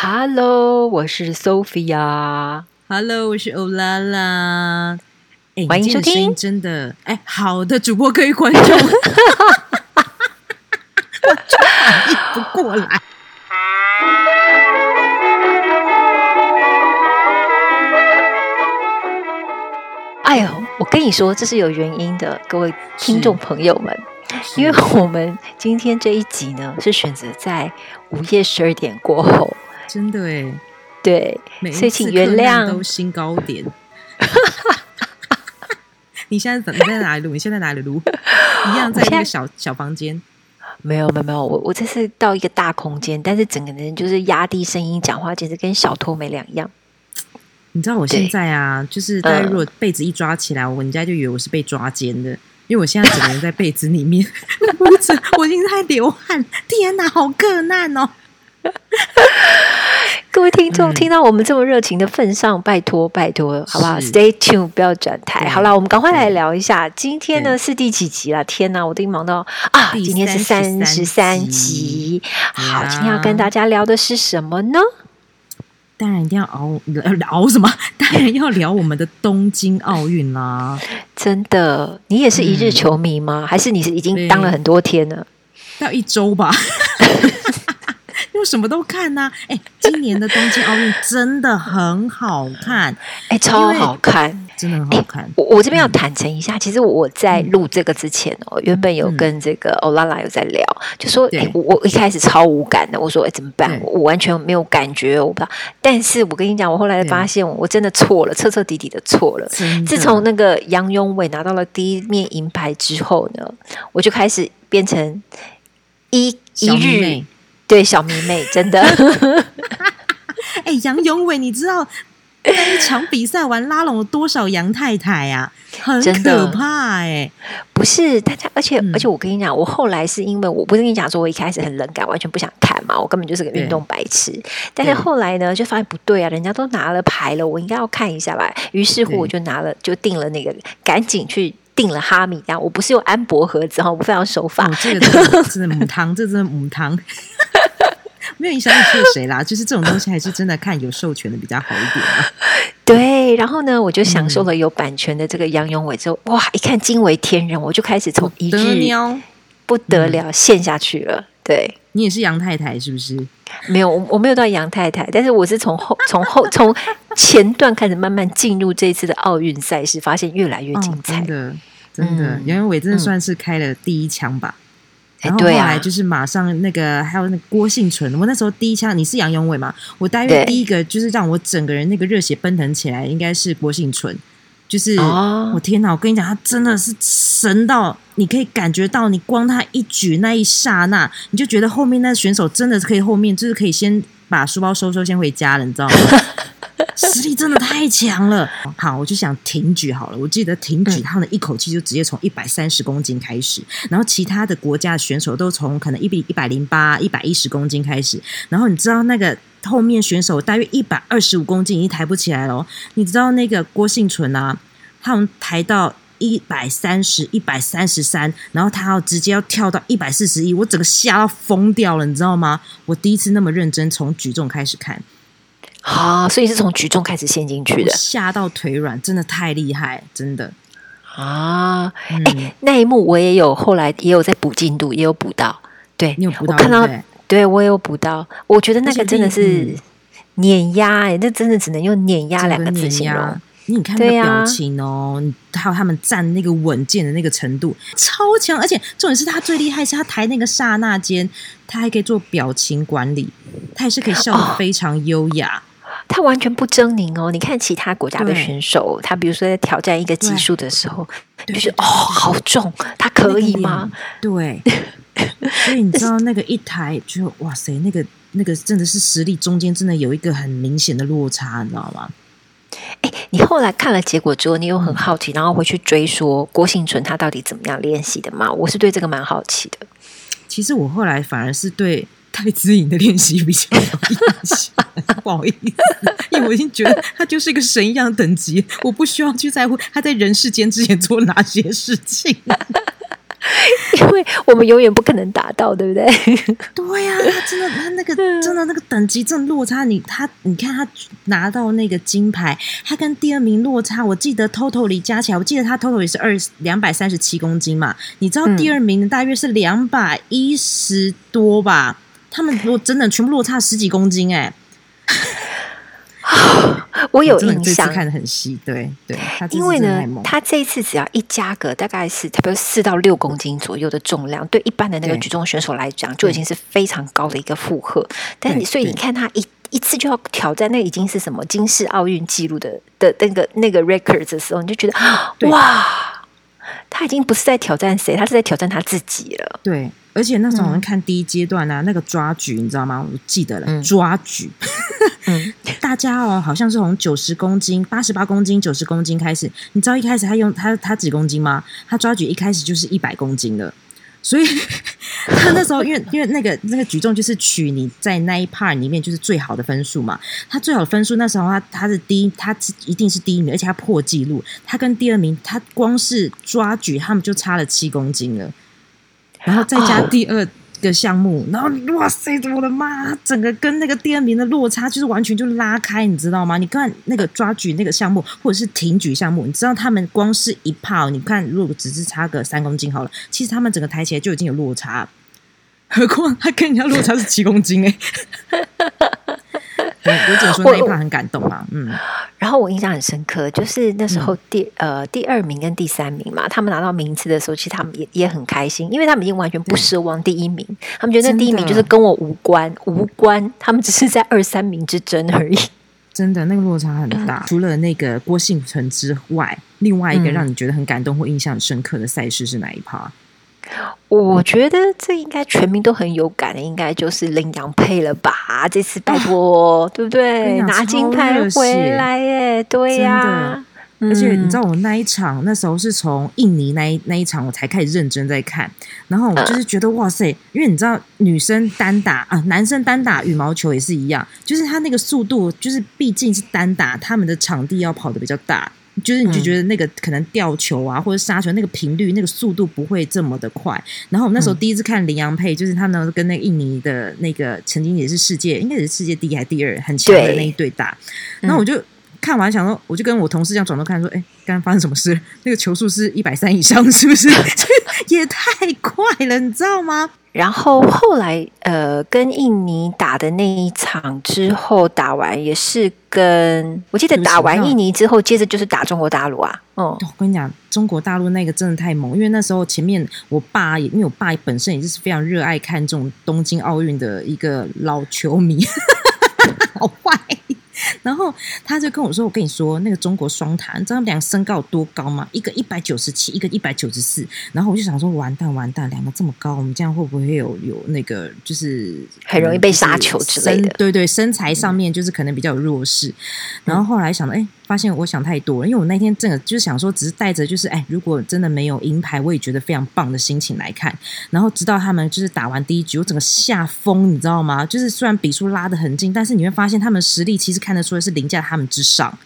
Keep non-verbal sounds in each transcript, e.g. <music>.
Hello，我是 Sophia。Hello，我是欧拉拉。哎，欢迎收听真的哎，好的，主播可以观众，完全反应不过来。哎呦，我跟你说，这是有原因的，各位听众朋友们，因为我们今天这一集呢是选择在午夜十二点过后，真的哎，对，所以请原谅都新高点。<laughs> 你现在怎你在哪里录？你现在哪里录？一样在我现在那个小小房间。没有没有没有，我我这次到一个大空间，但是整个人就是压低声音讲话，简直跟小偷没两样。你知道我对现在啊，就是大家嗯如果被子一抓起来，我人家就以为我是被抓奸的，因为我现在整个人在被子里面，我已经在流汗，天哪，好困难哦！<laughs> 各位听众，嗯听到我们这么热情的份上，拜托拜托，好不好？Stay tuned，不要转台。好了，我们赶快来聊一下，今天呢是第几集了？天哪，我都忙到啊！今天是三33十三集集。好，今天要跟大家聊的是什么呢？当然一定要熬呃熬什么？<laughs> 当然要聊我们的东京奥运啦，真的，你也是一日嗯球迷吗？还是你是已经当了很多天了？要一周吧。什么都看呐、哎、今年的东京奥运真的很好看，哎，超好看。真的很好看。我我这边要坦诚一下，其实我在嗯录这个之前哦，原本有嗯跟这个欧拉拉有在聊，就说我我一开始超无感的，我说哎怎么办？我我完全没有感觉，我不知道。但是我跟你讲，我后来对发现我真的错了，彻彻底底的错了。自从那个杨永伟拿到了第一面银牌之后呢，我就开始变成一一日对小迷妹，真的。<laughs> 哎，杨永伟，你知道那一场比赛完拉拢了多少杨太太啊？很真的可怕哎、不是大家，而且、嗯而且我跟你讲，我后来是因为我不是跟你讲说，我一开始很冷感，完全不想看嘛，我根本就是个运动白痴。但是对后来呢，就发现不对啊，人家都拿了牌了，我应该要看一下吧。于是乎，我就拿了，就订了那个，赶紧去定了哈密鸭。我不是用安博盒子哈，我非常守法。哦，这个真的真的母汤，这真的母汤。<laughs> <laughs> 没有影响你是谁啦，就是这种东西还是真的看有授权的比较好一点啊。<laughs> 对，然后呢，我就享受嗯了有版权的这个杨永伟之后，哇，一看惊为天人，我就开始从一得日喵，不得了陷下去了。对。你也是杨太太是不是？没有，我我没有到杨太太，但是我是从后从后从前段开始慢慢进入这次的奥运赛事，发现越来越精彩。哦、真的真的，嗯杨永伟真的算是开了第一枪吧。然后后来就是马上那个还有那个郭幸存，我那时候第一枪你是杨永伟嘛？我大对约第一个就是让我整个人那个热血奔腾起来，应该是郭幸存。就是、哦我天哪！我跟你讲，他真的是神到，你可以感觉到，你光他一举那一刹那，你就觉得后面那选手真的是可以后面就是可以先把书包收收，先回家了，你知道吗？<laughs> 实力真的太强了。<laughs> 好，我就想挺举好了。我记得挺举他们一口气就直接从一百三十公斤开始，然后其他的国家选手都从可能一比一百零八、一百一十公斤开始。然后你知道那个后面选手大约一百二十五公斤已经抬不起来了。你知道那个郭幸存啊，他们抬到。一百三十一百三十三，然后他要直接要跳到一百四十一，我整个吓到疯掉了，你知道吗？我第一次那么认真从举重开始看，啊，所以是从举重开始陷进去的吓到腿软，真的太厉害，真的。啊。嗯，那一幕我也有，后来也有在补进度，也有补到。对，你有补到我看到对我也有补到。我觉得那个真的是碾压哎、那真的只能用碾压两个字形容压。。你看那表情哦，你还有他们站那个稳健的那个程度，超强！而且重点是他最厉害是他抬那个刹那间，他还可以做表情管理，他也是可以笑哦得非常优雅。他完全不狰狞哦！你看其他国家的选手，他比如说在挑战一个级数的时候，对就是哦，好重，他可以吗？对，所以你知道那个一抬就哇塞，那个那个真的是实力中间真的有一个很明显的落差，你知道吗？哎，你后来看了结果之后，你有很好奇，然后回去追说郭幸存他到底怎么样练习的吗？我是对这个蛮好奇的。其实我后来反而是对戴资颖的练习比较有印象，不好意思，因为我已经觉得他就是一个神一样的等级，我不需要去在乎他在人世间之前做哪些事情。因为我们永远不可能达到，对不对？对呀、他真的，他那个真的那个等级真的落差，你他你看他拿到那个金牌，他跟第二名落差，我记得 total 里加起来，我记得他 total 里是二两百三十七公斤嘛，你知道第二名大约是两百一十多吧？他们如果真的全部落差十几公斤、哎，<laughs> 我有印象，看的很细，对对，他因为呢他这一次只要一加个大概是差不多四到六公斤左右的重量，对一般的那个对。举重选手来讲，就已经是非常高的一个负荷。但你所以你看他一。一次就要挑战，那已经是什么金世奥运纪录的的那个那个 records 的时候，你就觉得哇，他已经不是在挑战谁，他是在挑战他自己了。对，而且那时候我们嗯看第一阶段啊，那个抓举，你知道吗？我记得了，嗯抓举，嗯，<laughs> 大家哦，好像是从九十公斤、八十八公斤、九十公斤开始。你知道一开始他用他他几公斤吗？他抓举一开始就是一百公斤的。所以 <laughs> 他那时候，因为因为那个那个举重就是取你在那一 part 里面就是最好的分数嘛，他最好的分数那时候他他是第一，他一定是第一名，而且他破纪录，他跟第二名他光是抓举他们就差了七公斤了，然后再加哦。第二个项目，然后哇塞，我的妈，整个跟那个第二名的落差就是完全就拉开，你知道吗？你看那个抓举那个项目或者是挺举项目，你知道他们光是一炮，你看如果只是差个三公斤好了，其实他们整个抬起来就已经有落差，何况他跟人家落差是七公斤哎、对我只能说那一我趴很感动啊，嗯，然后我印象很深刻，就是那时候第、呃第二名跟第三名嘛，他们拿到名次的时候，其实他们也也很开心，因为他们已经完全不奢望第一名，他们觉得那第一名就是跟我无关无关，他们只是在二三名之争而已。真的那个落差很大。除了那个郭幸存之外，另外一个嗯让你觉得很感动或印象深刻的赛事是哪一趴？我觉得这应该全民都很有感的，应该就是林洋配了吧？这次拜托，对不对？拿金牌回来耶，对呀、而且你知道，道我那一场那时候是从印尼那一那一场我才开始认真在看，然后我就是觉得哇塞，因为你知道女生单打啊，男生单打羽毛球也是一样，就是他那个速度，就是毕竟是单打，他们的场地要跑的比较大。就是你就嗯觉得那个可能吊球啊，或者杀球那个频率、那个速度不会这么的快。然后我们那时候嗯第一次看林洋配，就是他们跟那个印尼的那个曾经也是世界，应该也是世界第一还是第二很强的那一队打。然后我就看完想说，我就跟我同事这样转头看说，哎，刚刚发生什么事？那个球速是一百三以上，是不是？<laughs> 也太快了，你知道吗？然后后来呃，跟印尼打的那一场之后，打完也是跟我记得打完印尼之后，接着就是打中国大陆啊，嗯，我跟你讲，中国大陆那个真的太猛，因为那时候前面我爸也，因为我爸本身也是非常热爱看这种东京奥运的一个老球迷，<laughs> 好坏。然后他就跟我说：“我跟你说，那个中国双塔，你知道他们俩身高有多高吗？一个一百九十七，一个一百九十四。然后我就想说，完蛋完蛋，两个这么高，我们这样会不会有有那个就是很容易被杀球之类的对对，身材上面就是可能比较弱势。然后后来想到，哎，发现我想太多了，因为我那天真的就是想说，只是带着就是哎，如果真的没有银牌，我也觉得非常棒的心情来看。然后直到他们就是打完第一局，我整个吓疯，你知道吗？就是虽然比数拉得很近，但是你会发现他们实力其实看得出来是凌驾他们之上。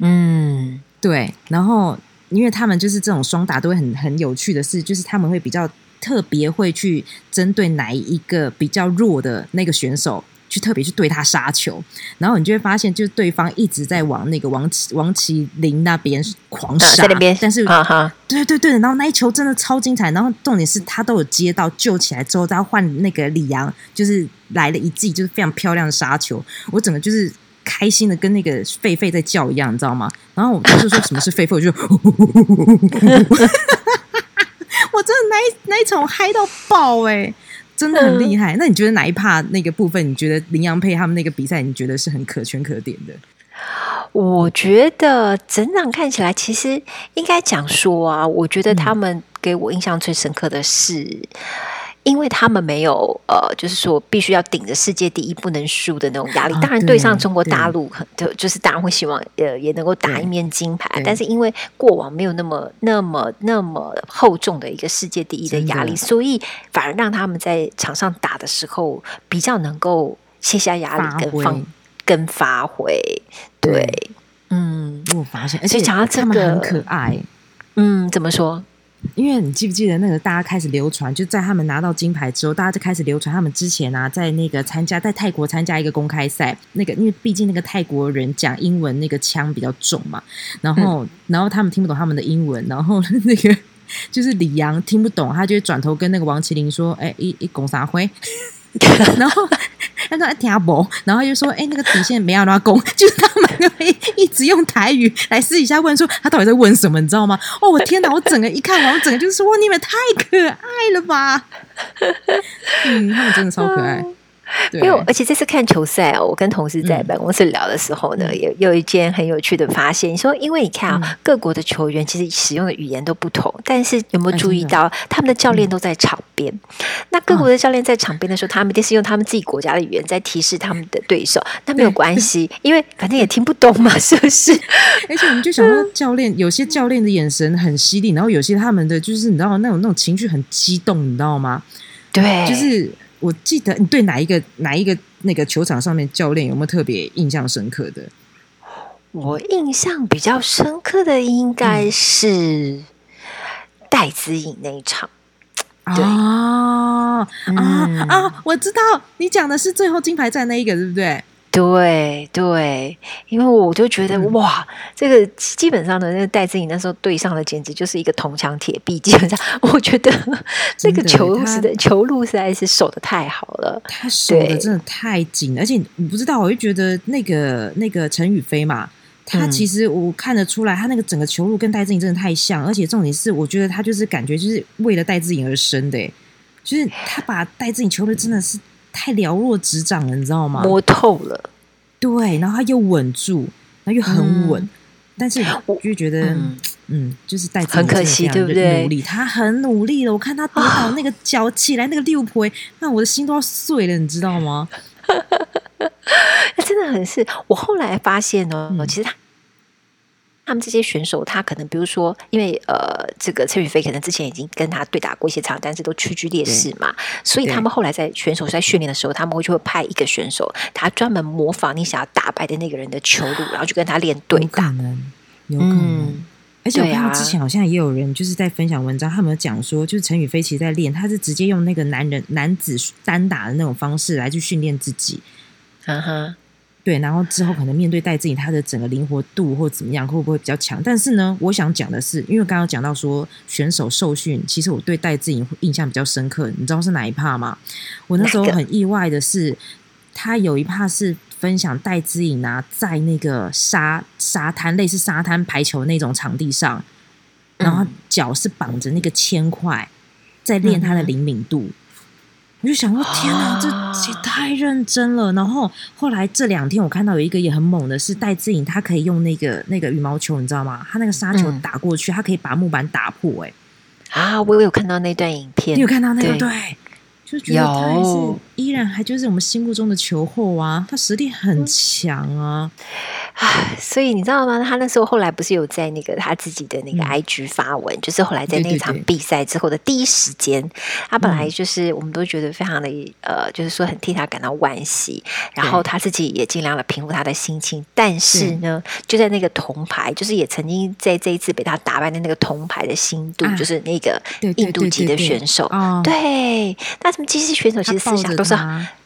嗯，对，然后因为他们就是这种双打都会很很有趣的事，就是他们会比较特别会去针对哪一个比较弱的那个选手。去特别去对他杀球，然后你就会发现，就是对方一直在往那个王麒王麒麟那边狂啊杀，在那边，但是哈哈，对对对，然后那一球真的超精彩，然后重点是他都有接到救起来之后，再换那个李阳，就是来了一记就是非常漂亮的杀球，我整个就是开心的跟那个狒狒在叫一样，你知道吗？然后我就说什么是狒狒，我就 <laughs> 我真的那一那一场我嗨到爆哎、真的很厉害。那你觉得哪一趴那个部分，你觉得林洋配他们那个比赛，你觉得是很可圈可点的？我觉得整场看起来，其实应该讲说啊，我觉得他们给我印象最深刻的是。因为他们没有呃，就是说必须要顶着世界第一不能输的那种压力。啊当然，对对上中国大对陆，很就就是当然会希望呃也能够打一面金牌。但是因为过往没有那么那么那么厚重的一个世界第一的压力，所以反而让他们在场上打的时候比较能够卸下压力跟放跟发挥。对对，嗯我发现，而且讲到这他们很可爱。嗯，怎么说？因为你记不记得那个大家开始流传，就在他们拿到金牌之后，大家就开始流传他们之前啊，在那个参加在泰国参加一个公开赛，那个因为毕竟那个泰国人讲英文那个腔比较重嘛，然后然后他们听不懂他们的英文，然后那个就是李阳听不懂，他就会转头跟那个王麒麟说：“哎，一一拱啥灰？” <laughs> 然后他说：“听不。”然后就说：“哎，那个底线没有拉弓。<laughs> ”就是他们会一直用台语来私底下问说他到底在问什么，你知道吗？哦，我天哪！我整个一看完，我整个就是说：“，你们太可爱了吧！”嗯，他们真的超可爱。<laughs> 因为而且这次看球赛哦，我跟同事在办公室聊的时候呢，也有一件很有趣的发现。你说，因为你看啊，各国的球员其实使用的语言都不同，但是有没有注意到他们的教练都在场边？那各国的教练在场边的时候，他们一定是用他们自己国家的语言在提示他们的对手。那没有 <laughs> 关系，因为反正也听不懂嘛，<laughs> 是不是？而且我们就想到教练，有些教练的眼神很犀利，然后有些他们的就是你知道那种那种情绪很激动，你知道吗？对，就是。我记得你对哪一个哪一个那个球场上面教练有没有特别印象深刻的？我印象比较深刻的应该是戴子颖那一场。对啊啊啊！我知道你讲的是最后金牌战那一个，对不对？对对，因为我就觉得哇，这个基本上的那个戴志颖那时候对上的简直就是一个铜墙铁壁。基本上，<laughs> 我觉得 <laughs> 那个球路是的球路实在是守的太好了，他守的真的太紧，而且你不知道，我就觉得那个那个陈宇飞嘛，他其实我看得出来，他那个整个球路跟戴志颖真的太像，而且重点是，我觉得他就是感觉就是为了戴志颖而生的，就是他把戴志颖球路真的是。太了若指掌了，你知道吗？摸透了，对，然后他又稳住，然后又很稳，但是我就觉得，嗯，就是带很可惜，对不对？努力，他很努力了。我看他跌倒那个脚起来那个六婆，那我的心都要碎了，你知道吗？<laughs> 真的很是。我后来发现呢，其实他。他们这些选手，他可能比如说，因为呃，这个陈宇飞可能之前已经跟他对打过一些场，但是都屈居劣势嘛，所以他们后来在选手在训练的时候，他们会就会派一个选手，他专门模仿你想要打败的那个人的球路，然后去跟他练对打。可能，有可能。而且我看到之前好像也有人就是在分享文章，他们讲说，就是陈宇飞其实在练，他是直接用那个男人男子单打的那种方式来去训练自己。哈哈。对，然后之后可能面对戴志颖，他的整个灵活度或怎么样，会不会比较强？但是呢，我想讲的是，因为刚刚讲到说选手受训，其实我对戴志颖印象比较深刻。你知道是哪一趴吗？我那时候很意外的是，他有一趴是分享戴志颖啊，在那个沙沙滩类似沙滩排球那种场地上，然后脚是绑着那个铅块，在练他的灵敏度。我就想说，天哪，这也太认真了。然后后来这两天，我看到有一个也很猛的，是戴志颖，他可以用那个那个羽毛球，你知道吗？他那个沙球打过去，他可以把木板打破。哎，啊，我有看到那段影片，你有看到那个？对。就觉得他还是依然还就是我们心目中的球后啊，他实力很强啊，唉，所以你知道吗？他那时候后来不是有在那个他自己的那个 IG 发文，就是后来在那场比赛之后的第一时间，他本来就是我们都觉得非常的呃，就是说很替他感到惋惜，然后他自己也尽量的平复他的心情，但是呢，就在那个铜牌，就是也曾经在这一次被他打败的那个铜牌的新度，就是那个印度籍的选手，对，但是。其实选手其实思想都是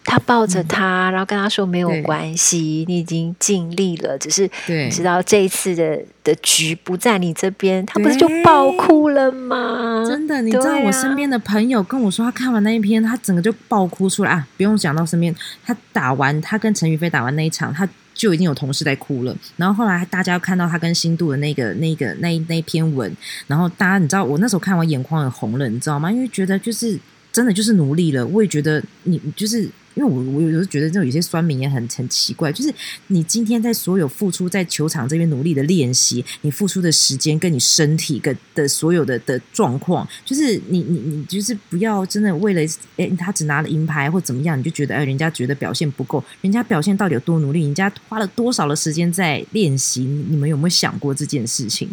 他抱着他，然后跟他说没有关系，你已经尽力了，只是你知道这一次的的局不在你这边，他不是就爆哭了吗？真的，你知道我身边的朋友跟我说，他看完那一篇，他整个就爆哭出来啊！不用讲到身边，他打完他跟陈宇飞打完那一场，他就已经有同事在哭了。然后后来大家看到他跟新度的那个那个那那篇文，然后大家你知道我那时候看完眼眶很红了，你知道吗？因为觉得就是。真的就是努力了，我也觉得你就是因为我我有时候觉得这种有些酸民也很很奇怪，就是你今天在所有付出在球场这边努力的练习，你付出的时间跟你身体跟的所有的的状况，就是你你你就是不要真的为了哎他只拿了银牌或怎么样，你就觉得哎人家觉得表现不够，人家表现到底有多努力，人家花了多少的时间在练习，你们有没有想过这件事情？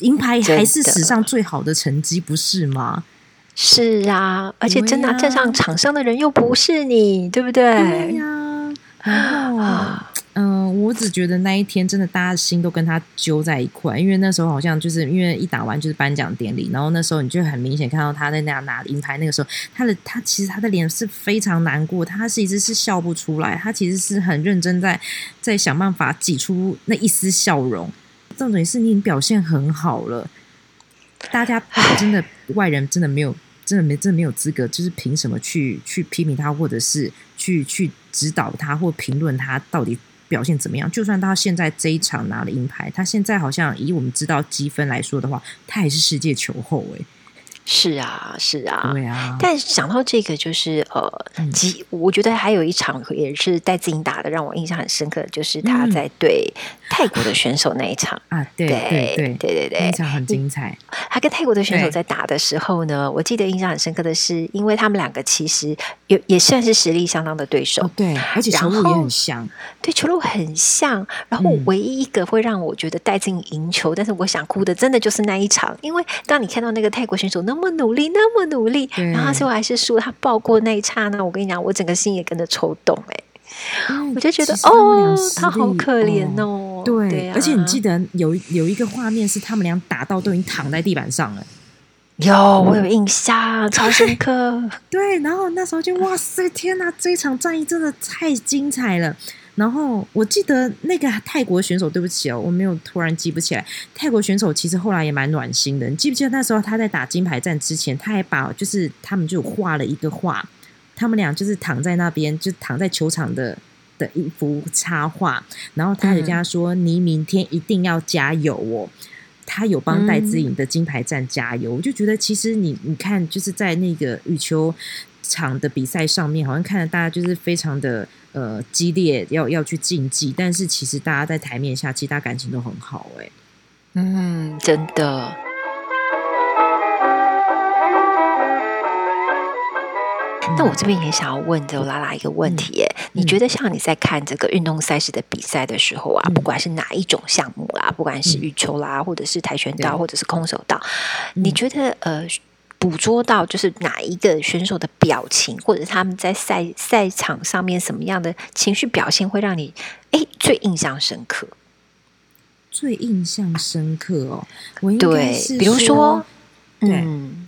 银牌还是史上最好的成绩，不是吗？是啊，而且真的站上场上的人又不是你，对不对？对呀。然后，嗯，我我只觉得那一天真的大家的心都跟他揪在一块，因为那时候好像就是因为一打完就是颁奖典礼，然后那时候你就很明显看到他在那样拿银牌，那个时候他的他其实他的脸是非常难过，他其实是笑不出来，他其实是很认真在在想办法挤出那一丝笑容。重点是你表现很好了，大家真的外人真的没有。真的没，真的没有资格，就是凭什么去去批评他，或者是去去指导他，或评论他到底表现怎么样？就算他现在这一场拿了银牌，他现在好像以我们知道积分来说的话，他也是世界球后哎。是啊，是啊，对啊。但想到这个，就是呃，几，我觉得还有一场也是戴自颖打的，让我印象很深刻，就是他在对泰国的选手那一场。<laughs> 啊，对对对对。对对，那场很精彩。他跟泰国的选手在打的时候呢，我记得印象很深刻的是，因为他们两个其实也也算是实力相当的对手，对，而且球路也很像，对，球路很像。然后唯一一个会让我觉得戴自颖赢球，但是我想哭的，真的就是那一场，因为当你看到那个泰国选手那。那么努力，那么努力，然后最后还是输。他抱过那一刹那，我跟你讲，我整个心也跟着抽动。哎，我就觉得哦，他好可怜哦。对，而且你记得有有一个画面是他们俩打到都已经躺在地板上了。有，我有印象，超深刻。<laughs> 对，然后那时候就哇塞，天哪，这一场战役真的太精彩了。然后我记得那个泰国选手，对不起哦，我没有突然记不起来。泰国选手其实后来也蛮暖心的，你记不记得那时候他在打金牌战之前，他还把就是他们就画了一个画，他们俩就是躺在那边，就躺在球场的的一幅插画，然后他就跟他说：“你明天一定要加油哦。”他有帮戴资颖的金牌战加油，我就觉得其实你你看，就是在那个羽球场的比赛上面，好像看着大家就是非常的。呃，激烈要要去竞技，但是其实大家在台面下，其实大家感情都很好，哎，嗯，真的。那我这边也想要问周拉拉一个问题，哎，你觉得像你在看这个运动赛事的比赛的时候啊，不管是哪一种项目啦，不管是羽球啦，或者是跆拳道，或者是空手道，你觉得呃？捕捉到就是哪一个选手的表情，或者他们在赛赛场上面什么样的情绪表现，会让你哎最印象深刻？最印象深刻哦，对，比如说，嗯，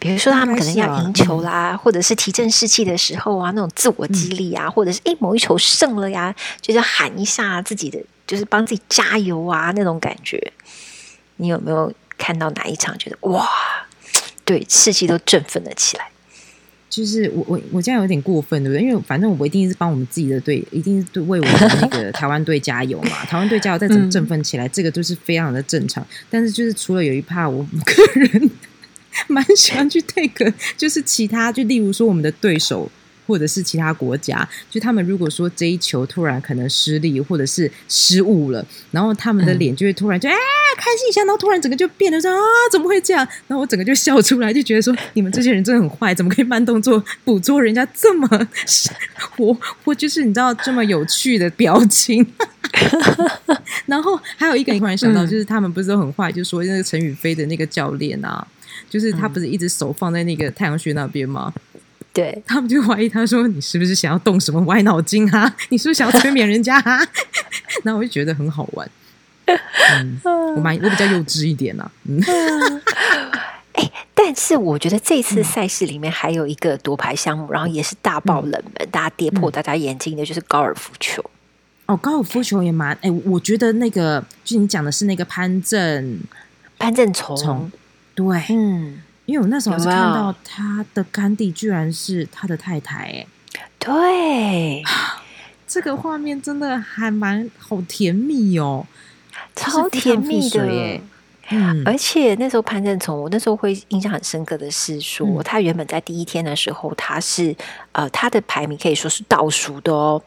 比如说他们可能要赢球啦，或者是提振士气的时候啊，那种自我激励啊，或者是哎某一球胜了呀，就是喊一下自己的，就是帮自己加油啊那种感觉。你有没有看到哪一场觉得哇？对，士气都振奋了起来。就是我我我这样有点过分，对不对？因为反正我一定是帮我们自己的队，一定是为我们那个 <laughs> 台湾队加油嘛。台湾队加油，再怎么振奋起来，这个都是非常的正常。但是就是除了有一怕，我个人 <laughs> 蛮喜欢去 take，就是其他，就例如说我们的对手。或者是其他国家，就他们如果说这一球突然可能失利，或者是失误了，然后他们的脸就会突然就哎开心一下，然后突然整个就变得说啊怎么会这样？然后我整个就笑出来，就觉得说你们这些人真的很坏，怎么可以慢动作捕捉人家这么 <laughs> 我我就是你知道这么有趣的表情。<laughs> 然后还有一个，你突然想到，就是他们不是都很坏，就说那个陈宇飞的那个教练啊，就是他不是一直手放在那个太阳穴那边吗？对他们就怀疑他说：“你是不是想要动什么歪脑筋啊？<laughs> 你是不是想要催眠人家啊？” <laughs> 那我就觉得很好玩。嗯，<laughs> 我蛮我比较幼稚一点啊。嗯，哎，但是我觉得这次赛事里面还有一个夺牌项目，然后也是大爆冷门，大家跌破大家眼镜的，就是高尔夫球。哦，高尔夫球也蛮哎，我觉得那个就你讲的是那个潘正潘正从，对，嗯。因为我那时候是看到他的干弟居然是他的太太，哎，对，这个画面真的还蛮好甜蜜哦，超甜蜜的耶。嗯，而且那时候潘正从，我那时候会印象很深刻的是说，他原本在第一天的时候，他是呃他的排名可以说是倒数的哦。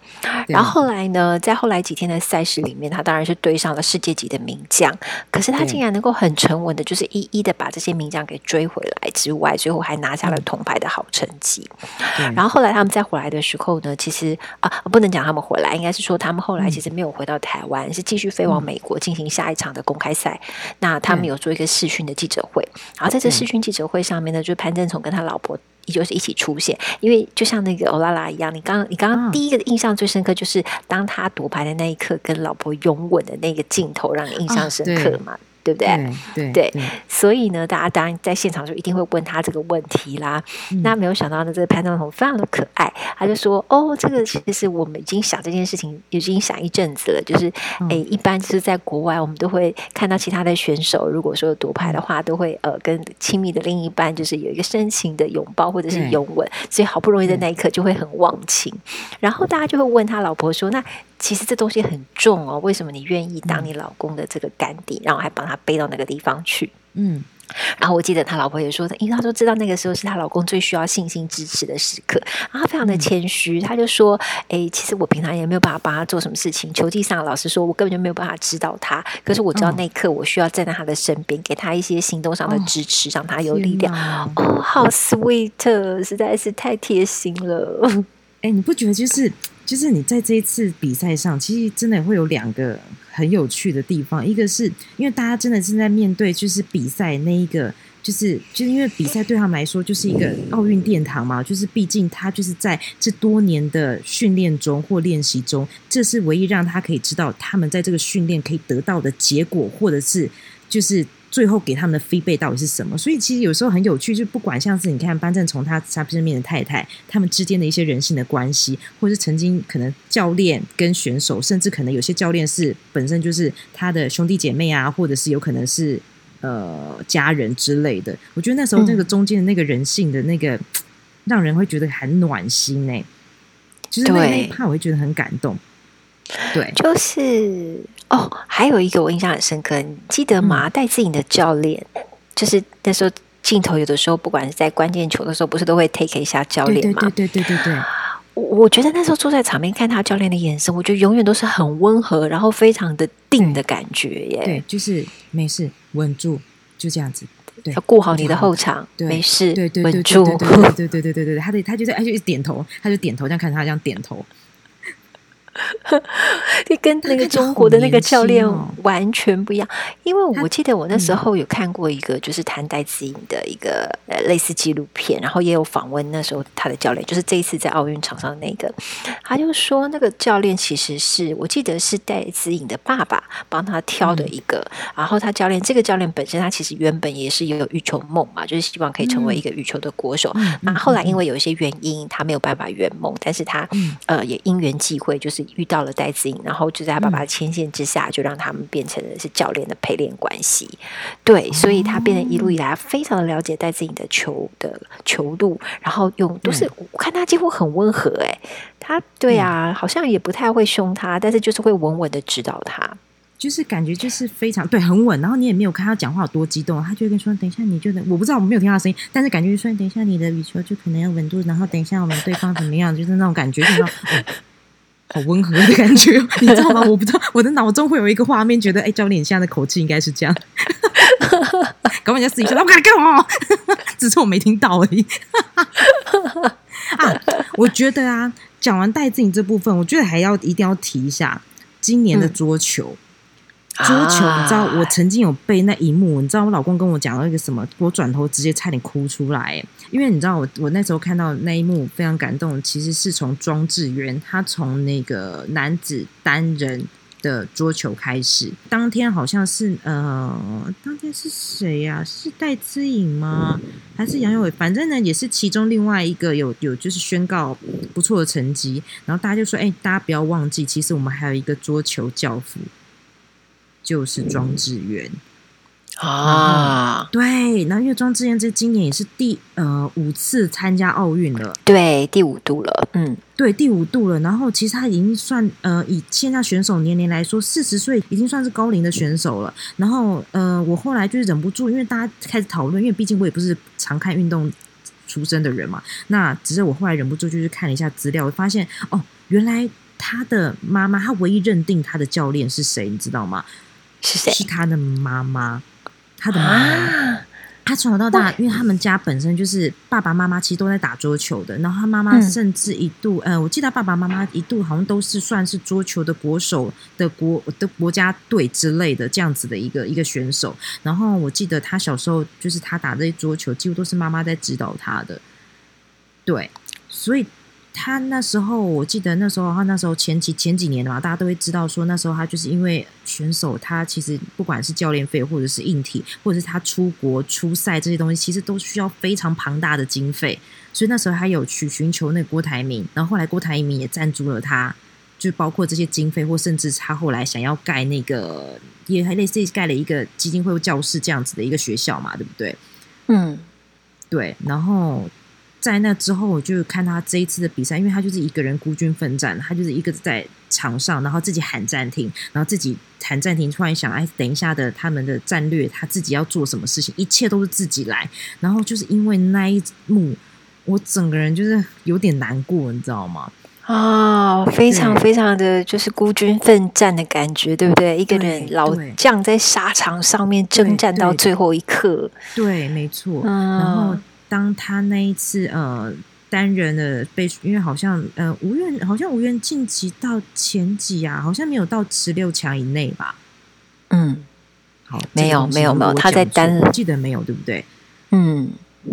然后后来呢，在后来几天的赛事里面，他当然是对上了世界级的名将，可是他竟然能够很沉稳的，就是一一的把这些名将给追回来之外，最后还拿下了铜牌的好成绩。然后后来他们再回来的时候呢，其实啊不能讲他们回来，应该是说他们后来其实没有回到台湾，是继续飞往美国进行下一场的公开赛。那他们有做一个视讯的记者会，然后在这视讯记者会上面呢，就是潘正从跟他老婆依旧是一起出现，因为就像那个欧拉拉一样，你刚刚你刚刚第一个印象最深刻就是当他夺牌的那一刻，跟老婆拥吻的那个镜头，让你印象深刻嘛。对不对？对对，所以呢，大家当然在现场就一定会问他这个问题啦。那没有想到呢，这个潘总统非常的可爱，他就说：“哦，这个 <laughs> 其实我们已经想这件事情，已经想一阵子了。就是哎，一般就是在国外，我们都会看到其他的选手，如果说夺牌的话，都会呃跟亲密的另一半就是有一个深情的拥抱或者是拥吻，所以好不容易的那一刻就会很忘情。然后大家就会问他老婆说：那？”其实这东西很重哦，为什么你愿意当你老公的这个干爹，然后还帮他背到那个地方去？嗯，然后我记得他老婆也说，因为他说知道那个时候是他老公最需要信心支持的时刻，然后非常的谦虚，他就说：“哎，其实我平常也没有办法帮他做什么事情，球技上老实说，我根本就没有办法指导他。可是我知道那一刻我需要站在他的身边，给他一些行动上的支持，让他有力量。哦，好 sweet，实在是太贴心了。哎，你不觉得就是？就是你在这一次比赛上，其实真的会有两个很有趣的地方。一个是因为大家真的正在面对，就是比赛那一个，就是就是因为比赛对他们来说就是一个奥运殿堂嘛。就是毕竟他就是在这多年的训练中或练习中，这是唯一让他可以知道他们在这个训练可以得到的结果，或者是就是。最后给他们的飞背到底是什么？所以其实有时候很有趣，就不管像是你看班正从他他身边的太太，他们之间的一些人性的关系，或者是曾经可能教练跟选手，甚至可能有些教练是本身就是他的兄弟姐妹啊，或者是有可能是呃家人之类的。我觉得那时候那个中间的那个人性的那个，让人会觉得很暖心呢。就是那一怕我会觉得很感动。对，就是哦，还有一个我印象很深刻，你记得吗？戴志颖的教练，就是那时候镜头有的时候，不管是在关键球的时候，不是都会 take 一下教练吗？对对对对对对。我我觉得那时候坐在场边看他教练的眼神，我觉得永远都是很温和，然后非常的定的感觉耶。对，就是没事，稳住，就这样子。对，要顾好你的后场，没事，对对稳住。对对对对对对对，他的他就在，他就点头，他就点头，这样看他这样点头。<laughs> 你跟那个中国的那个教练完全不一样，因为我记得我那时候有看过一个就是谈戴子颖的一个呃类似纪录片，然后也有访问那时候他的教练，就是这一次在奥运场上那个，他就说那个教练其实是我记得是戴子颖的爸爸帮他挑的一个，然后他教练这个教练本身他其实原本也是有羽球梦嘛，就是希望可以成为一个羽球的国手，那后来因为有一些原因他没有办法圆梦，但是他呃也因缘际会就是。遇到了戴资颖，然后就在他爸爸的牵线之下，就让他们变成了是教练的陪练关系。对，所以他变得一路以来非常的了解戴资颖的球的球路，然后用都是我看他几乎很温和。哎，他对啊，好像也不太会凶他，但是就是会稳稳的指导他，就是感觉就是非常对很稳。然后你也没有看他讲话有多激动，他就跟说：“等一下，你就能我不知道我没有听他声音，但是感觉就说等一下你的羽球就可能要稳住，然后等一下我们对方怎么样，就是那种感觉。”好温和的感觉，你知道吗？我不知道，我的脑中会有一个画面，觉得哎，教练现在的口气应该是这样。<laughs> 搞人家私底下，我敢干嘛？<laughs> 只是我没听到而已。啊，我觉得啊，讲完戴志颖这部分，我觉得还要一定要提一下今年的桌球。桌球，你知道我曾经有背那一幕，你知道我老公跟我讲了一个什么，我转头直接差点哭出来，因为你知道我我那时候看到那一幕非常感动，其实是从庄智渊他从那个男子单人的桌球开始，当天好像是呃，当天是谁呀？是戴资颖吗？还是杨永伟？反正呢也是其中另外一个有有就是宣告不错的成绩，然后大家就说，哎，大家不要忘记，其实我们还有一个桌球教父。就是庄智渊啊，对，那因为庄智渊这今年也是第呃五次参加奥运了，对，第五度了，嗯，对，第五度了。然后其实他已经算呃以现在选手年龄来说，四十岁已经算是高龄的选手了。然后呃，我后来就是忍不住，因为大家开始讨论，因为毕竟我也不是常看运动出身的人嘛，那只是我后来忍不住就去看了一下资料，发现哦，原来他的妈妈，他唯一认定他的教练是谁，你知道吗？是谁？是他的妈妈，他的妈妈。他从小到大，因为他们家本身就是爸爸妈妈其实都在打桌球的，然后他妈妈甚至一度，呃，我记得爸爸妈妈一度好像都是算是桌球的国手的国的国家队之类的这样子的一个一个选手。然后我记得他小时候就是他打这些桌球，几乎都是妈妈在指导他的。对，所以他那时候，我记得那时候他那时候前几前几年的嘛，大家都会知道说，那时候他就是因为选手他其实不管是教练费或者是硬体，或者是他出国出赛这些东西，其实都需要非常庞大的经费，所以那时候他有去寻求那个郭台铭，然后后来郭台铭也赞助了他，就包括这些经费，或甚至他后来想要盖那个，也还类似盖了一个基金会教室这样子的一个学校嘛，对不对？嗯，对，然后。在那之后，我就看他这一次的比赛，因为他就是一个人孤军奋战，他就是一个在场上，然后自己喊暂停，然后自己喊暂停，突然想，哎，等一下的他们的战略，他自己要做什么事情，一切都是自己来。然后就是因为那一幕，我整个人就是有点难过，你知道吗？啊，非常非常的就是孤军奋战的感觉，对不对？一个人老将在沙场上面征战到最后一刻，对，没错。然后。当他那一次呃单人的被，因为好像呃无缘好像无缘晋级到前几啊，好像没有到十六强以内吧？嗯，好，没有没有没有，他在单记得没有对不对？嗯，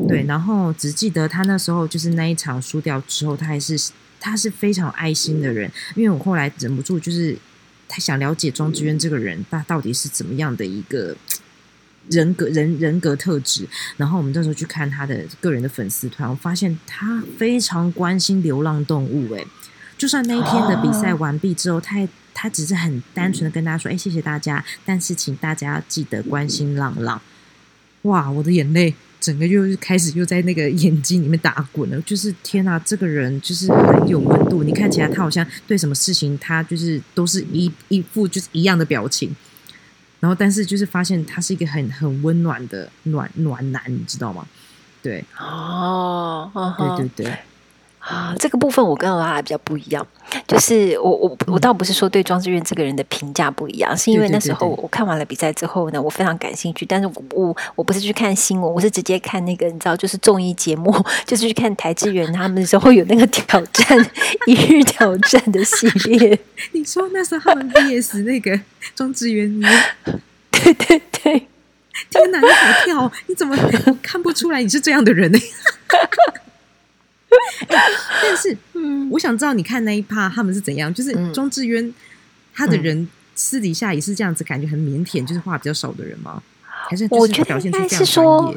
对，然后只记得他那时候就是那一场输掉之后，他还是他是非常有爱心的人，因为我后来忍不住就是他想了解庄之渊这个人，他到底是怎么样的一个。人格人人格特质，然后我们那时候去看他的个人的粉丝团，我发现他非常关心流浪动物。哎，就算那一天的比赛完毕之后，他他只是很单纯的跟大家说：“哎，谢谢大家，但是请大家要记得关心浪浪。”哇，我的眼泪整个又开始又在那个眼睛里面打滚了。就是天哪，这个人就是很有温度。你看起来他好像对什么事情，他就是都是一一副就是一样的表情。然后，但是就是发现他是一个很很温暖的暖暖男，你知道吗？对，哦，对对对，啊，这个部分我跟拉拉比较不一样，就是我我我倒不是说对庄志远这个人的评价不一样，是因为那时候我看完了比赛之后呢，我非常感兴趣，但是我我我不是去看新闻，我是直接看那个你知道，就是综艺节目，<laughs> 就是去看台志远他们的时候有那个挑战 <laughs> 一日挑战的系列。<laughs> 你说那时候他们 VS 那个庄志远，对对对。天哪，你好跳！你怎么看不出来你是这样的人呢？<laughs> 但是，嗯，我想知道你看那一趴他们是怎样。就是庄智渊，他的人私底下也是这样子，感觉很腼腆，就是话比较少的人吗？还是我觉得应该是说，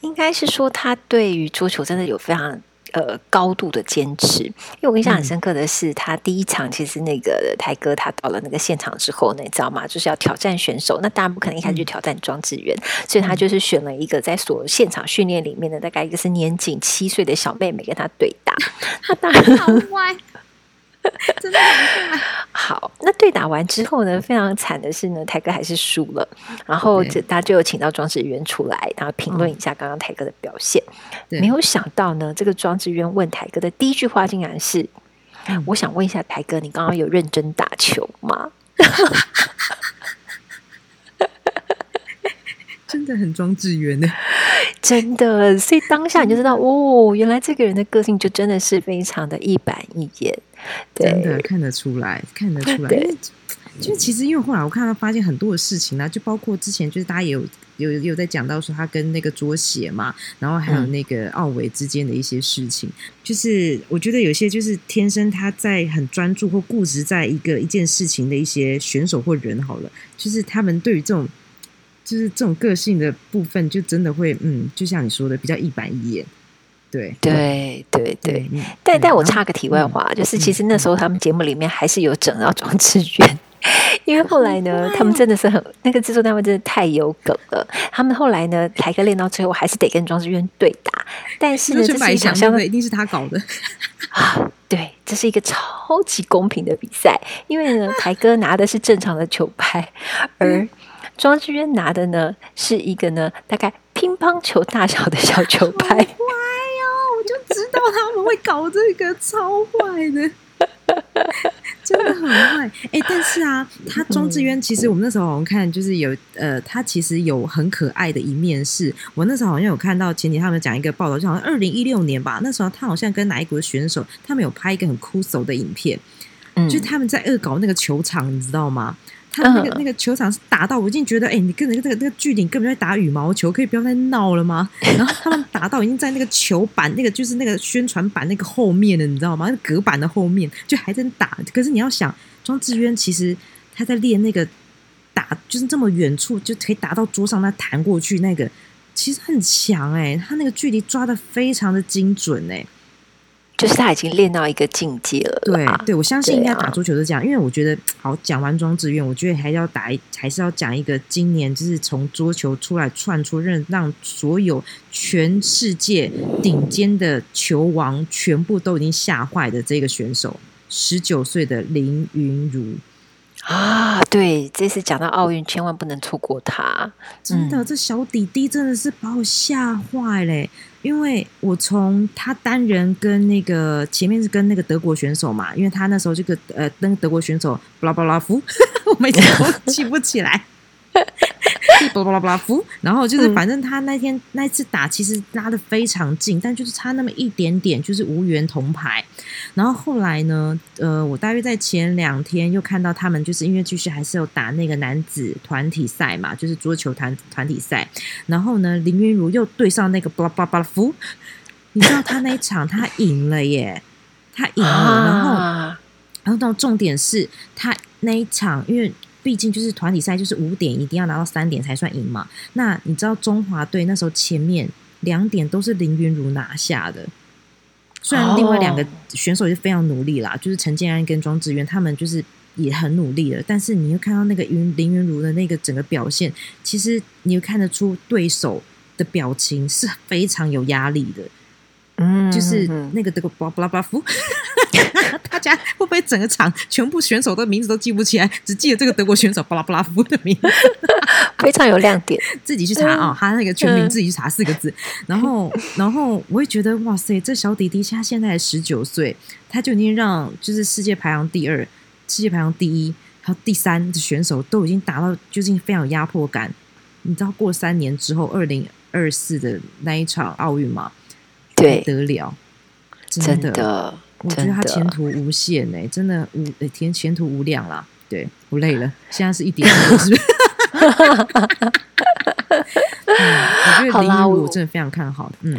应该是说他对于足球真的有非常。呃，高度的坚持，因为我印象很深刻的是，他第一场其实那个台哥他到了那个现场之后呢，你知道吗？就是要挑战选手，那当然不可能一开始就挑战庄智渊，所以他就是选了一个在所现场训练里面的大概一个是年仅七岁的小妹妹跟他对打，<laughs> 他当然好 <laughs> 坏。<laughs> 真的好，那对打完之后呢？非常惨的是呢，台哥还是输了。然后这大家就有请到庄志渊出来，然后评论一下刚刚台哥的表现。没有想到呢，这个庄志渊问台哥的第一句话竟然是：“我想问一下台哥，你刚刚有认真打球吗？” <laughs> 真的很庄智渊呢，真的。所以当下你就知道，哦，原来这个人的个性就真的是非常的一板一眼。真的看得出来，看得出来。就其实，因为后来我看到发现很多的事情呢，就包括之前就是大家也有有有在讲到说他跟那个卓写嘛，然后还有那个奥维之间的一些事情。就是我觉得有些就是天生他在很专注或固执在一个一件事情的一些选手或人，好了，就是他们对于这种就是这种个性的部分，就真的会嗯，就像你说的，比较一板一眼。对对对对，但但我插个题外话，就是其实那时候他们节目里面还是有整到庄智渊，<laughs> 因为后来呢，他们真的是很那个制作单位真的太有梗了。他们后来呢，台哥练到最后还是得跟庄智渊对打，但是呢，这是想象的一定是他搞的 <laughs> 啊！对，这是一个超级公平的比赛，因为呢，台哥拿的是正常的球拍，而庄志渊拿的呢是一个呢大概乒乓球大小的小球拍。坏哦！我就知道他们会搞这个超坏的，<laughs> 真的很坏。哎，但是啊，他庄智渊其实我们那时候好像看，就是有呃，他其实有很可爱的一面。是我那时候好像有看到前几天他们讲一个报道，就好像二零一六年吧，那时候他好像跟哪一国的选手，他们有拍一个很酷手的影片，就他们在恶搞那个球场，你知道吗？他那个那个球场是打到我已经觉得，哎，你跟那个那个那个距离根本就在打羽毛球，可以不要再闹了吗？<laughs> 然后他们打到已经在那个球板那个就是那个宣传板那个后面了，你知道吗？那隔板的后面就还在打。可是你要想，庄志渊其实他在练那个打，就是这么远处就可以打到桌上，那弹过去那个其实很强哎，他那个距离抓的非常的精准哎。就是他已经练到一个境界了。对，对我相信应该打足球是这样，因为我觉得好讲完庄志愿，我觉得还要打，还是要讲一个今年就是从桌球出来窜出，让让所有全世界顶尖的球王全部都已经吓坏的这个选手，十九岁的林云如。啊，对，这次讲到奥运，千万不能错过他。真的，这小弟弟真的是把我吓坏嘞！因为我从他单人跟那个前面是跟那个德国选手嘛，因为他那时候这个呃，那个德国选手布拉布拉夫，<laughs> 我每次 <laughs> 都记不起来。<laughs> 巴拉巴拉夫，然后就是反正他那天那次打其实拉的非常近，但就是差那么一点点，就是无缘铜牌。然后后来呢，呃，我大约在前两天又看到他们，就是因为继续还是有打那个男子团体赛嘛，就是桌球团团体赛。然后呢，林云如又对上那个巴拉巴拉夫，你知道他那一场他赢了耶，他赢了。然后，然后到重点是他那一场，因为。毕竟就是团体赛，就是五点一定要拿到三点才算赢嘛。那你知道中华队那时候前面两点都是林云如拿下的，虽然另外两个选手也非常努力啦，就是陈建安跟庄智渊他们就是也很努力了，但是你又看到那个云林云如的那个整个表现，其实你又看得出对手的表情是非常有压力的。嗯，就是那个德国巴拉巴拉夫，<laughs> 大家会不会整个场全部选手的名字都记不起来，只记得这个德国选手巴拉巴拉夫的名字？<laughs> 非常有亮点，<laughs> 自己去查啊，他那个全名自己去查四个字。然后，<laughs> 然后我会觉得哇塞，这小弟弟他现在十九岁，他就已经让就是世界排行第二、世界排行第一还有第三的选手都已经达到，就是非常有压迫感。你知道过三年之后，二零二四的那一场奥运吗？对，得了，真的，我觉得他前途无限呢，真的无前前途无量啦。对，我累了，<laughs> 现在是一点，是不是？<laughs> 我觉得林依我真的非常看好，嗯。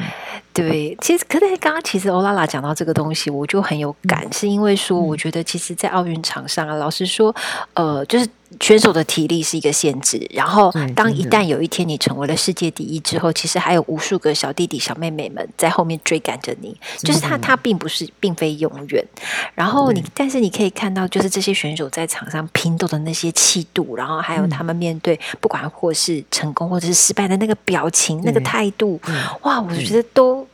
对，<laughs> 其实可是刚刚其实欧拉拉讲到这个东西，我就很有感，是因为说，我觉得其实，在奥运场上啊，老实说，呃，就是选手的体力是一个限制。然后，当一旦有一天你成为了世界第一之后，其实还有无数个小弟弟、小妹妹们在后面追赶着你。就是他，他并不是，并非永远。然后你，但是你可以看到，就是这些选手在场上拼斗的那些气度，然后还有他们面对不管或是成功或者是失败的那个表情、那个态度，哇，我觉得都。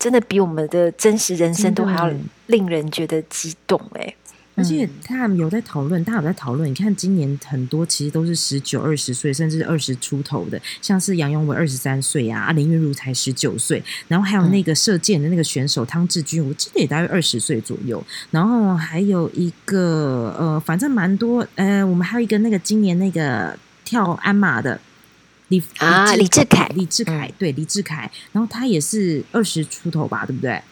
真的比我们的真实人生都还要令人觉得激动哎！而且他们有在讨论，大家有在讨论。你看，今年很多其实都是十九、二十岁，甚至二十出头的，像是杨永伟二十三岁呀，林云如才十九岁，然后还有那个射箭的那个选手汤志军，我记得也大约二十岁左右。然后还有一个呃，反正蛮多呃，我们还有一个那个今年那个跳鞍马的。李啊，李志凯，李志凯，对，李志凯，然后他也是二十出头吧，对不对？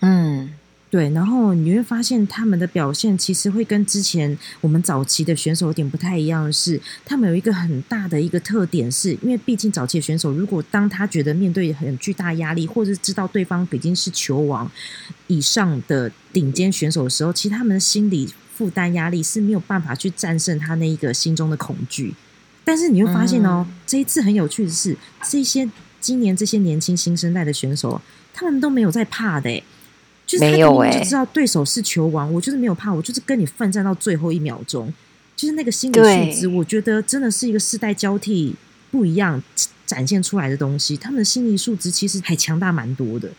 嗯，对。然后你会发现他们的表现其实会跟之前我们早期的选手有点不太一样的，是他们有一个很大的一个特点，是因为毕竟早期的选手，如果当他觉得面对很巨大压力，或者知道对方已经是球王以上的顶尖选手的时候，其实他们的心理负担压力是没有办法去战胜他那一个心中的恐惧。但是你会发现哦，这一次很有趣的是，这些今年这些年轻新生代的选手，他们都没有在怕的，就是他们就知道对手是球王，我就是没有怕，我就是跟你奋战到最后一秒钟，就是那个心理素质，我觉得真的是一个世代交替不一样展现出来的东西，他们的心理素质其实还强大蛮多的。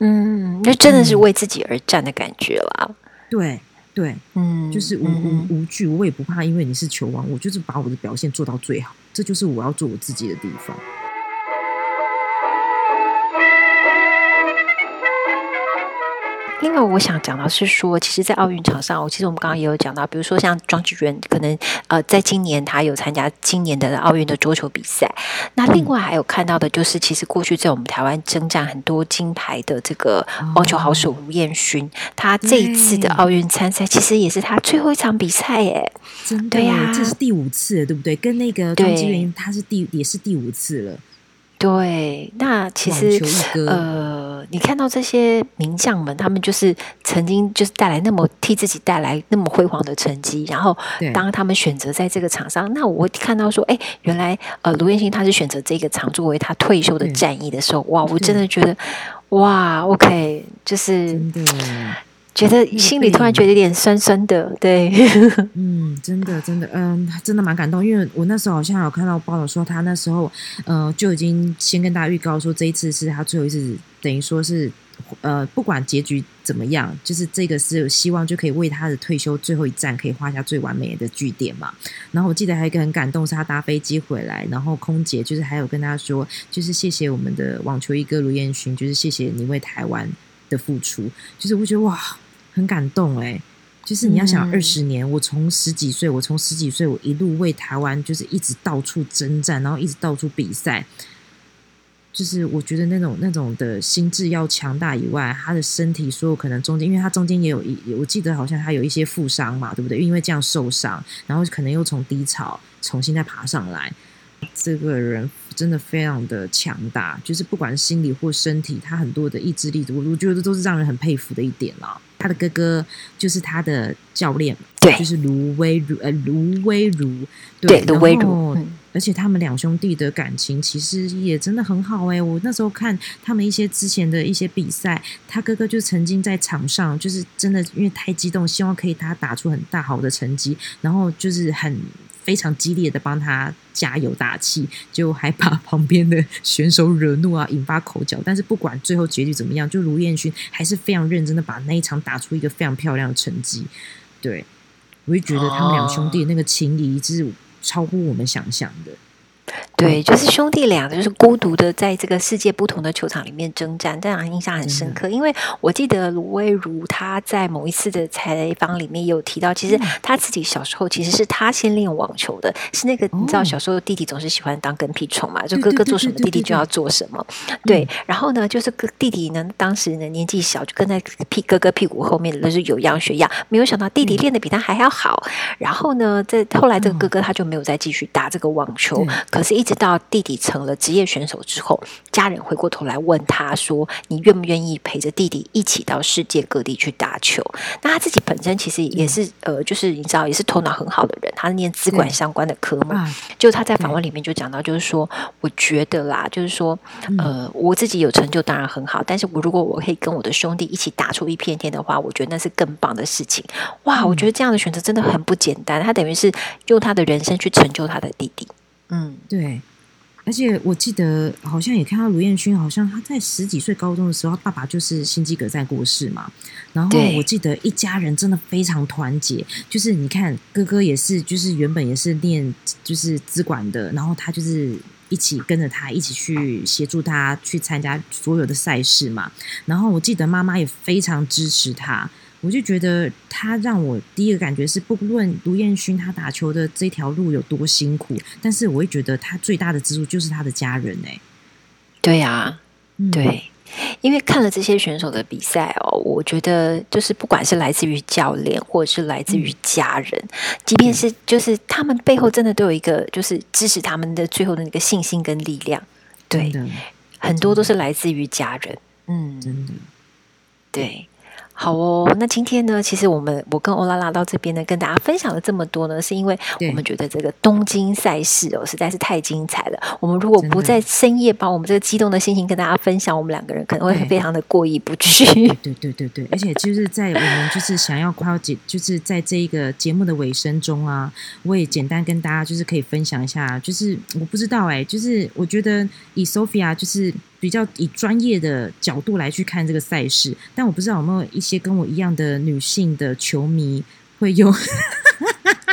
嗯，那真的是为自己而战的感觉啦。对。对，嗯，就是无无无惧，我也不怕，因为你是球王，我就是把我的表现做到最好，这就是我要做我自己的地方。另外，我想讲到是说，其实，在奥运场上，我其实我们刚刚也有讲到，比如说像庄智渊，可能呃，在今年他有参加今年的奥运的桌球比赛。那另外还有看到的就是，其实过去在我们台湾征战很多金牌的这个棒球好手吴彦勋，他这一次的奥运参赛，其实也是他最后一场比赛，耶。真的呀，这是第五次，对不对？跟那个庄智渊，他是第也是第五次了。对，那其实呃，你看到这些名将们，他们就是曾经就是带来那么替自己带来那么辉煌的成绩，然后当他们选择在这个场上，那我看到说，哎，原来呃卢彦星他是选择这个场作为他退休的战役的时候，哇，我真的觉得哇，OK，就是。觉得心里突然觉得有点酸酸的，对，嗯，真的，真的，嗯，真的蛮感动，因为我那时候好像有看到报道说，他那时候，呃，就已经先跟大家预告说，这一次是他最后一次，等于说是，呃，不管结局怎么样，就是这个是希望就可以为他的退休最后一站可以画下最完美的句点嘛。然后我记得还有一个很感动，是他搭飞机回来，然后空姐就是还有跟他说，就是谢谢我们的网球一哥卢彦勋，就是谢谢你为台湾的付出，就是我觉得哇。很感动哎，就是你要想二十年，我从十几岁，我从十几岁，我一路为台湾，就是一直到处征战，然后一直到处比赛，就是我觉得那种那种的心智要强大以外，他的身体所有可能中间，因为他中间也有一，我记得好像他有一些负伤嘛，对不对？因为这样受伤，然后可能又从低潮重新再爬上来，这个人真的非常的强大，就是不管心理或身体，他很多的意志力，我我觉得都是让人很佩服的一点啦。他的哥哥就是他的教练，对，就是卢威如，呃，卢威如，对，卢威如。而且他们两兄弟的感情其实也真的很好哎。我那时候看他们一些之前的一些比赛，他哥哥就曾经在场上，就是真的因为太激动，希望可以他打出很大好的成绩，然后就是很。非常激烈的帮他加油打气，就还把 <laughs> 旁边的选手惹怒啊，引发口角。但是不管最后结局怎么样，就卢彦勋还是非常认真的把那一场打出一个非常漂亮的成绩。对，我就觉得他们两兄弟那个情谊是超乎我们想象的。对，就是兄弟俩，就是孤独的在这个世界不同的球场里面征战，这样印象很深刻。因为我记得卢威如他在某一次的采访里面有提到，其实他自己小时候其实是他先练网球的，是那个你知道小时候弟弟总是喜欢当跟屁虫嘛，就哥哥做什么弟弟就要做什么。对，然后呢，就是哥弟弟呢当时呢年纪小，就跟在屁哥哥屁股后面都是有样学样，没有想到弟弟练的比他还要好。然后呢，这后来这个哥哥他就没有再继续打这个网球，可是。一直到弟弟成了职业选手之后，家人回过头来问他说：“你愿不愿意陪着弟弟一起到世界各地去打球？”那他自己本身其实也是呃，就是你知道，也是头脑很好的人，他是念资管相关的科目。就他在访问里面就讲到，就是说，我觉得啦，就是说，呃，我自己有成就当然很好，但是我如果我可以跟我的兄弟一起打出一片天的话，我觉得那是更棒的事情。哇，我觉得这样的选择真的很不简单。他等于是用他的人生去成就他的弟弟。嗯，对，而且我记得好像也看到卢彦勋，好像他在十几岁高中的时候，爸爸就是心肌梗塞过世嘛。然后我记得一家人真的非常团结，就是你看哥哥也是，就是原本也是念就是资管的，然后他就是一起跟着他一起去协助他去参加所有的赛事嘛。然后我记得妈妈也非常支持他。我就觉得他让我第一个感觉是，不论卢彦勋他打球的这条路有多辛苦，但是我会觉得他最大的支柱就是他的家人哎。对呀，对，因为看了这些选手的比赛哦，我觉得就是不管是来自于教练，或者是来自于家人，即便是就是他们背后真的都有一个就是支持他们的最后的那个信心跟力量。对，很多都是来自于家人。嗯，真的，对。好哦，那今天呢，其实我们我跟欧拉拉到这边呢，跟大家分享了这么多呢，是因为我们觉得这个东京赛事哦实在是太精彩了。我们如果不在深夜把我们这个激动的心情跟大家分享，我们两个人可能会非常的过意不去。对对对对，而且就是在我们就是想要快要结，就是在这一个节目的尾声中啊，我也简单跟大家就是可以分享一下，就是我不知道哎，就是我觉得以 Sophia 就是。比较以专业的角度来去看这个赛事，但我不知道有没有一些跟我一样的女性的球迷会用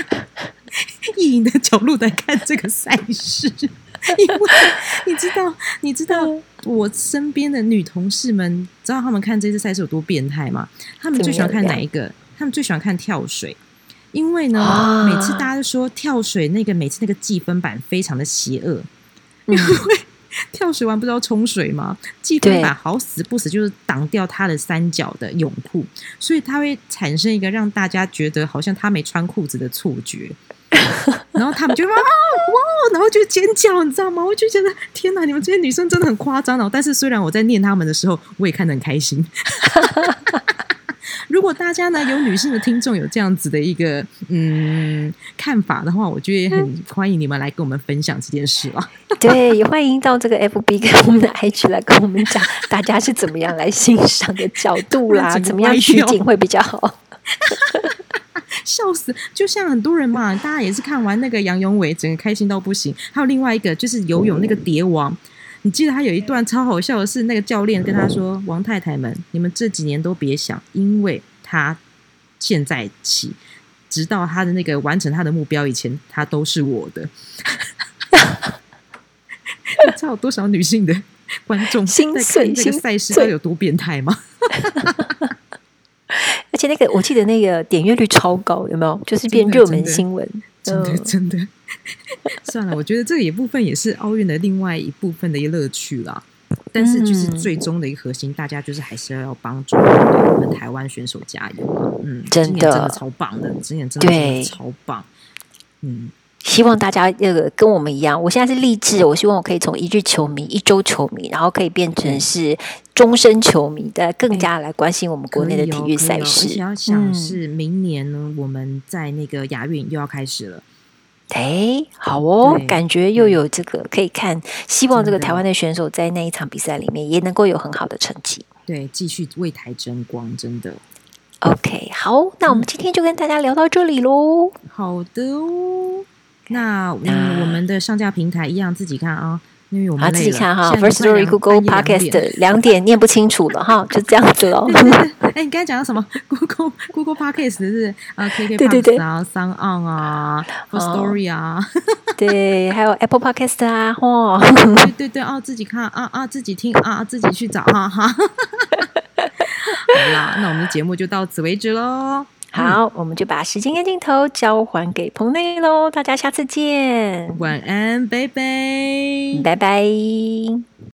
<laughs> 意淫的角度来看这个赛事。因为你知道，你知道我身边的女同事们，知道他们看这次赛事有多变态吗？他们最喜欢看哪一个？他们最喜欢看跳水，因为呢，每次大家都说跳水那个每次那个计分板非常的邪恶，因为。<laughs> 跳水完不是要冲水吗？计分板好死不死就是挡掉他的三角的泳裤，所以他会产生一个让大家觉得好像他没穿裤子的错觉，<laughs> 然后他们就哇哇，然后就尖叫，你知道吗？我就觉得天哪，你们这些女生真的很夸张哦。但是虽然我在念他们的时候，我也看得很开心。<laughs> 如果大家呢有女性的听众有这样子的一个嗯看法的话，我觉得也很欢迎你们来跟我们分享这件事啊。<laughs> 对，也欢迎到这个 FB 跟我们的 IG 来跟我们讲，大家是怎么样来欣赏的角度啦，<laughs> 怎么样取景会比较好。<laughs> 笑死！就像很多人嘛，大家也是看完那个杨永伟，整个开心到不行。还有另外一个就是游泳那个蝶王。你记得他有一段超好笑的是，那个教练跟他说：“王太太们，你们这几年都别想，因为他现在起，直到他的那个完成他的目标以前，他都是我的。<laughs> ”你知道多少女性的观众心碎？这个赛事到底有多变态吗？<laughs> 而且那个我记得那个点阅率超高，有没有？就是变热门新闻，真的真的。<laughs> 算了，我觉得这一部分也是奥运的另外一部分的一个乐趣啦。但是，就是最终的一个核心，大家就是还是要要帮助我们台湾选手加油。嗯，真的真的超棒的，今年真的超棒。嗯，希望大家那个跟我们一样，我现在是励志，我希望我可以从一日球迷、一周球迷，然后可以变成是终身球迷，的更加来关心我们国内的体育赛事。而且要想是明年呢，我们在那个亚运又要开始了。哎，好哦，感觉又有这个可以看，希望这个台湾的选手在那一场比赛里面也能够有很好的成绩。对，继续为台争光，真的。OK，好，那我们今天就跟大家聊到这里喽。好的哦，那嗯，我们的上架平台一样自己看啊。因为我们自己看哈，First Story Google Podcast 两点念不清楚了哈，就这样子喽。哎，你刚才讲到什么？Google Google Podcast 是啊，KK Box 啊，Sound On 啊，First Story 啊，对，还有 Apple Podcast 啊，嚯，对对对，哦，自己看啊啊，自己听啊，自己去找哈哈。好啦，那我们的节目就到此为止喽。好，我们就把时间跟镜头交还给彭内喽，大家下次见，晚安，拜拜，拜拜。